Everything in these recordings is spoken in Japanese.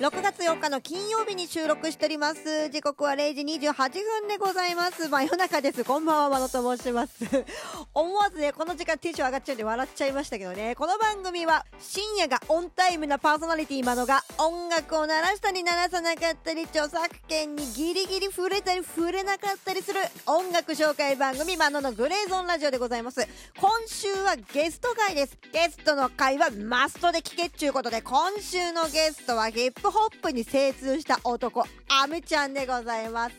6月4日の金曜日に収録しております。時刻は0時28分でございます。真夜中です。こんばんは真野と申します。思わずねこの時間テンション上がっちゃうんで笑っちゃいましたけどね。この番組は深夜がオンタイムなパーソナリティ真野が音楽を鳴らしたり鳴らさなかったり著作権にギリギリ触れたり触れなかったりする音楽紹介番組真野のグレーゾーンラジオでございます。今週はゲスト会です。ゲストの会はマストで聞けっちゅうことで今週のゲストはヒップホップに精通した男アメちゃんでございます。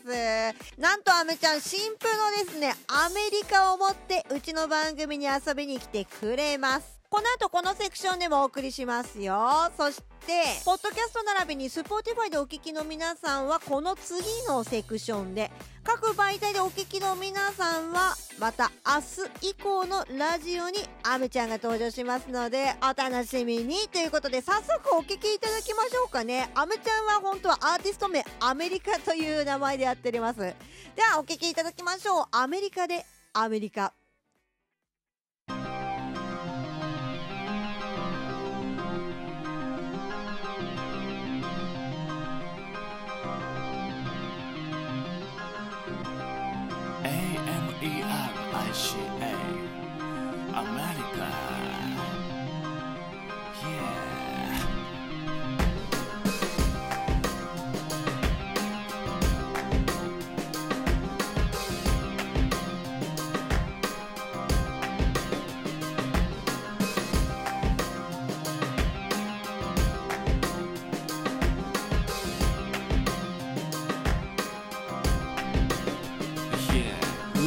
なんとアメちゃん新婦のですね。アメリカを持ってうちの番組に遊びに来てくれます。この後このセクションでもお送りしますよ。そしてポッドキャスト並びにスポーティファイでお聞きの皆さんはこの次のセクションで各媒体でお聞きの皆さんはまた明日以降のラジオにアメちゃんが登場しますのでお楽しみにということで早速お聞きいただきましょうかね。アメちゃんは本当はアーティスト名アメリカという名前でやっております。ではお聞きいただきましょう。アメリカでアメリカ。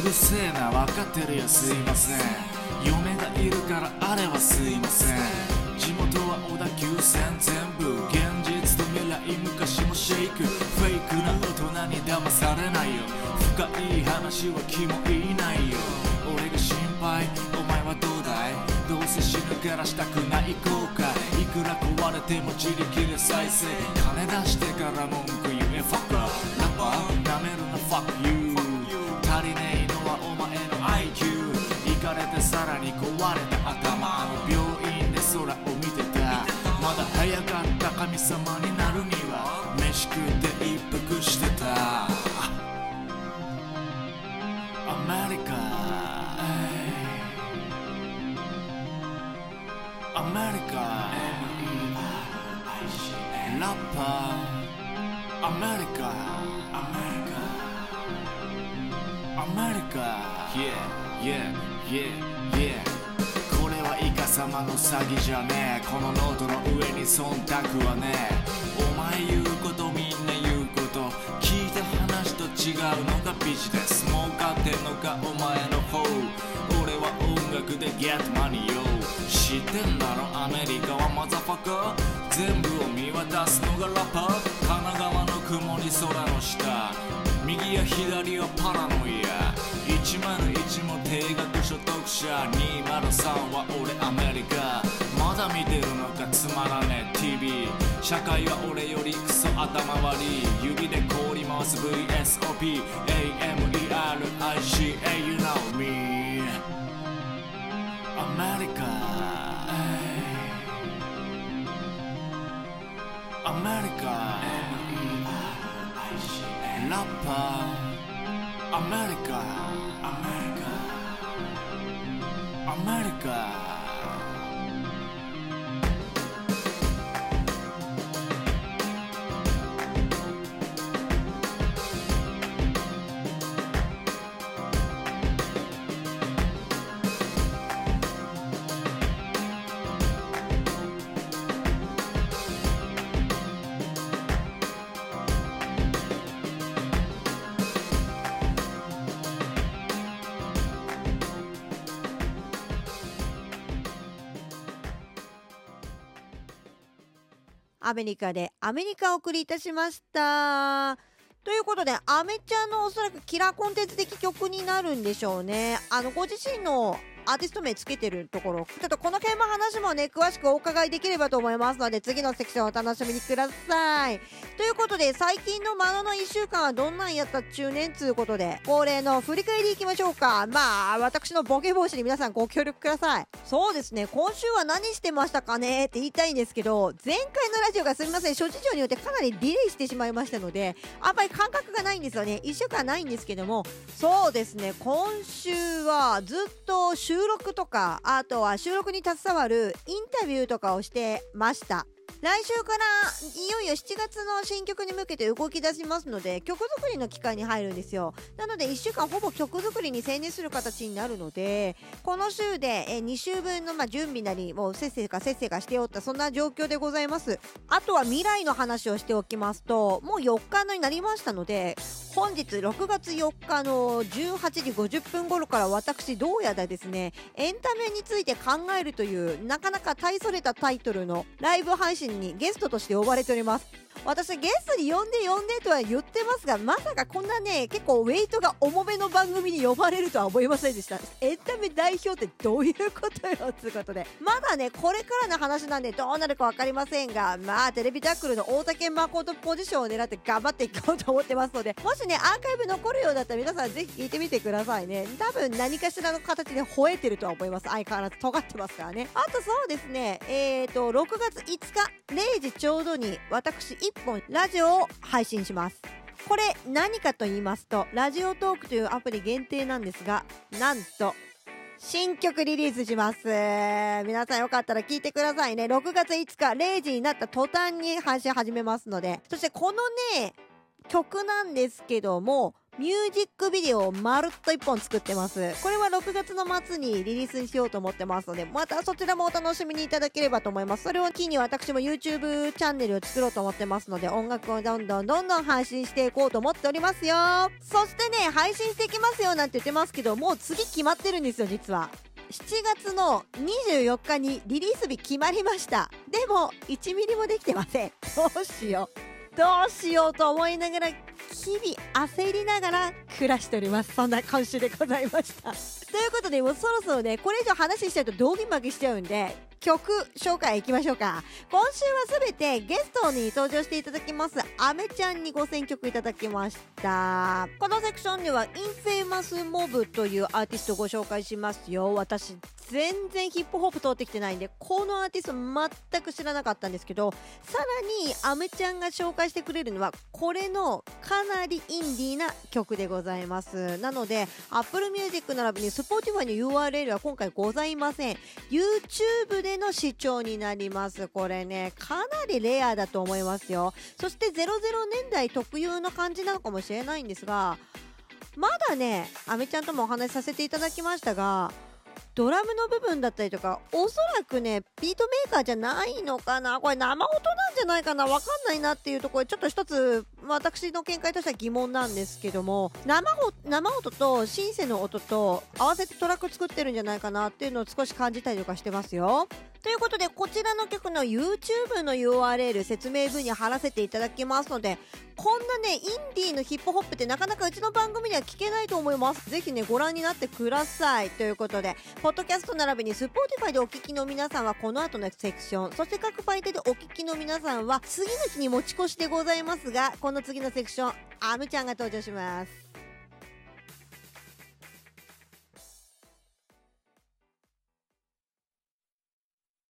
るせえな分かってるよすいません。嫁がいるからあれはすいません。地元は小田急線全部現実と未来昔もシェイク。フェイクな大人に騙されないよ。深い話は気もいないよ。俺が心配お前はどうだい？どうせ死ぬからしたくない後悔。いくら壊れても自力で再生。金出してから文句言えファッカーラッパーなめるな fuck you 神様になるには飯食って一服してた。アメリカアメリカラッパー。アメリカアメリカ。アメリカ。Yeah, yeah, yeah, yeah. これはイカ様の詐欺じゃねえ。このノートの上に忖度はねえ。お前言うことみんな言うこと。聞いた話と違うのがビジネス。儲かってんのかお前の方。俺は音楽で Get money よ。知ってんだろアメリカはマザファカ全部を見渡すのがラッパー。神奈川の曇り空の下。右や左はパラノイア。101も低額所得者203は俺アメリカ。まだ見てるのかつまらねえ。TV 社会は俺よりクソ頭悪い指で氷回す。VSOP AMERICA You know me アメリカ。アメリカ。ラッパー。アメリアメリカでアメリカをお送りいたしました。ということで、アメちゃんのおそらくキラーコンテンツ的曲になるんでしょうね。あの、ご自身のアーティスト名つけてるところ、ちょっとこの辺の話もね、詳しくお伺いできればと思いますので、次のセクションお楽しみにください。ということで、最近のマノの1週間はどんなんやったっちゅうねんつうことで、恒例の振り返りいきましょうか。まあ、私のボケ防止に皆さんご協力ください。そうですね、今週は何してましたかねって言いたいんですけど、前回のラジオがすみません、諸事情によってかなりディレイしてしまいましたので、あんまり感覚がないんですよね。1週間ないんですけども、そうですね、今週はずっと収録とか、あとは収録に携わるインタビューとかをしてました。来週からいよいよ7月の新曲に向けて動き出しますので曲作りの期間に入るんですよなので1週間ほぼ曲作りに専念する形になるのでこの週で2週分のま準備なりもうせっせかせっせかしておったそんな状況でございますあとは未来の話をしておきますともう4日になりましたので本日6月4日の18時50分頃から私どうやらですねエンタメについて考えるというなかなか大それたタイトルのライブ配信にゲストとして呼ばれております。私ゲストに呼んで呼んでとは言ってますがまさかこんなね結構ウェイトが重めの番組に呼ばれるとは思いませんでしたエンタメ代表ってどういうことよつうことでまだねこれからの話なんでどうなるか分かりませんがまあテレビタックルの大竹誠ポジションを狙って頑張っていこうと思ってますのでもしねアーカイブ残るようだったら皆さんぜひ聞いてみてくださいね多分何かしらの形で吠えてるとは思います相変わらず尖ってます。からねあとそうですね。えーと6月5日0時ちょうどに私1本ラジオを配信します。これ何かと言いますとラジオトークというアプリ限定なんですがなんと新曲リリースします。皆さんよかったら聞いてくださいね。6月5日0時になった途端に配信始めますのでそしてこのね曲なんですけどもミュージックビデオをまるっと1本作ってます。これは6月の末にリリースにしようと思ってますので、またそちらもお楽しみにいただければと思います。それを機に私も YouTube チャンネルを作ろうと思ってますので、音楽をどんどんどんどん配信していこうと思っておりますよ。そしてね、配信していきますよなんて言ってますけど、もう次決まってるんですよ、実は。7月の24日にリリース日決まりました。でも、1ミリもできてません。どうしよう。どうしようと思いながら日々焦りながら暮らしております。そんな今週でございました。ということでもうそろそろねこれ以上話しちゃうと道義負けしちゃうんで曲紹介いきましょうか。今週はすべてゲストに登場していただきますアメちゃんにご選曲いただきました。このセクションではインフェイマスモブというアーティストをご紹介しますよ。私全然ヒップホップ通ってきてないんでこのアーティスト全く知らなかったんですけどさらにアメちゃんが紹介してくれるのはこれのかなりインディーな曲でございます。なので Apple Music 並びに Spotify の URL は今回ございません。YouTube での視聴になります。これねかなりレアだと思いますよ。そして00年代特有の感じなのかもしれないんですがまだねアメちゃんともお話しさせていただきましたがドラムの部分だったりとか、おそらくね、ビートメーカーじゃないのかなこれ生音なんじゃないかなわかんないなっていうところ、ちょっと一つ、私の見解としては疑問なんですけども、生音とシンセの音と合わせてトラック作ってるんじゃないかなっていうのを少し感じたりとかしてますよ。ということで、こちらの曲の YouTube の URL 説明文に貼らせていただきますので、こんなね、インディーのヒップホップってなかなかうちの番組では聞けないと思います。ぜひね、ご覧になってください。ということで、ポッドキャスト並びに Spotify でお聞きの皆さんはこの後のセクション、そして各媒体でお聞きの皆さんは次の日に持ち越しでございますが、この次のセクション、アムちゃんが登場します。